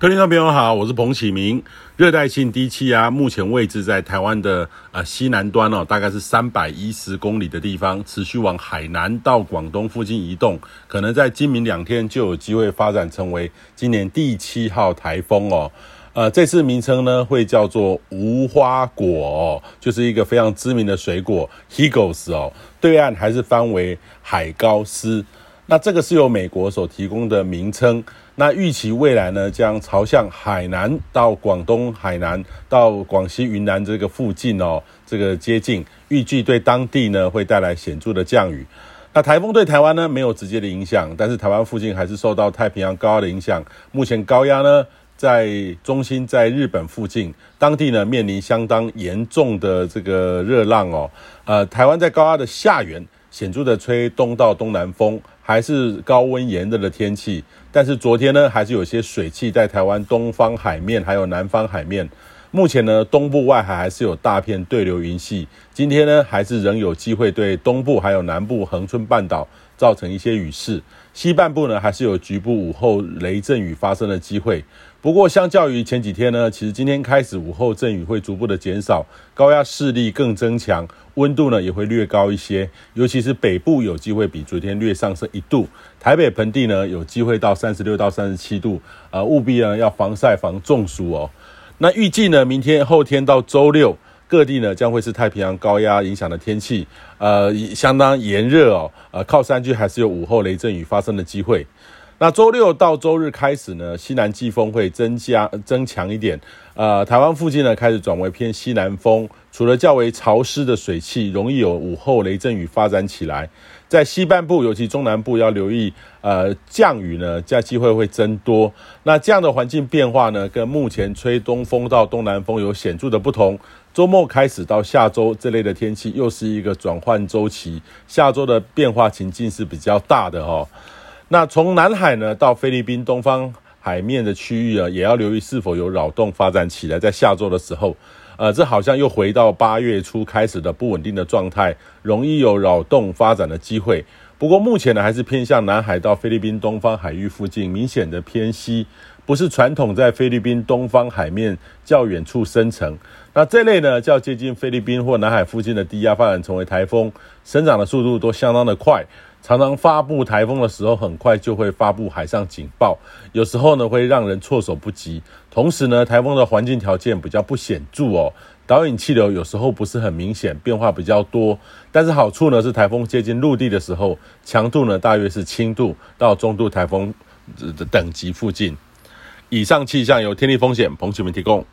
各位听众朋友好，我是彭启明。热带性低气压目前位置在台湾的呃西南端哦，大概是三百一十公里的地方，持续往海南到广东附近移动，可能在今明两天就有机会发展成为今年第七号台风哦。呃，这次名称呢会叫做无花果哦，就是一个非常知名的水果 Higos 哦，对岸还是翻为海高斯。那这个是由美国所提供的名称。那预期未来呢，将朝向海南到广东海南到广西云南这个附近哦，这个接近，预计对当地呢会带来显著的降雨。那台风对台湾呢没有直接的影响，但是台湾附近还是受到太平洋高压的影响。目前高压呢在中心在日本附近，当地呢面临相当严重的这个热浪哦。呃，台湾在高压的下缘。显著的吹东到东南风，还是高温炎热的天气。但是昨天呢，还是有些水汽在台湾东方海面，还有南方海面。目前呢，东部外海还是有大片对流云系。今天呢，还是仍有机会对东部还有南部恒春半岛造成一些雨势。西半部呢，还是有局部午后雷阵雨发生的机会。不过，相较于前几天呢，其实今天开始午后阵雨会逐步的减少，高压势力更增强，温度呢也会略高一些，尤其是北部有机会比昨天略上升一度，台北盆地呢有机会到三十六到三十七度，呃，务必呢要防晒防中暑哦。那预计呢，明天后天到周六，各地呢将会是太平洋高压影响的天气，呃，相当炎热哦，呃，靠山区还是有午后雷阵雨发生的机会。那周六到周日开始呢，西南季风会增加增强一点，呃，台湾附近呢开始转为偏西南风，除了较为潮湿的水汽，容易有午后雷阵雨发展起来。在西半部，尤其中南部要留意，呃，降雨呢，这样机会会增多。那这样的环境变化呢，跟目前吹东风到东南风有显著的不同。周末开始到下周这类的天气又是一个转换周期，下周的变化情境是比较大的哦。那从南海呢到菲律宾东方海面的区域啊，也要留意是否有扰动发展起来。在下周的时候，呃，这好像又回到八月初开始的不稳定的状态，容易有扰动发展的机会。不过目前呢，还是偏向南海到菲律宾东方海域附近，明显的偏西，不是传统在菲律宾东方海面较远处生成。那这类呢，较接近菲律宾或南海附近的低压发展成为台风，生长的速度都相当的快。常常发布台风的时候，很快就会发布海上警报，有时候呢会让人措手不及。同时呢，台风的环境条件比较不显著哦，导引气流有时候不是很明显，变化比较多。但是好处呢是台风接近陆地的时候，强度呢大约是轻度到中度台风的等级附近。以上气象由天气风险彭启明提供。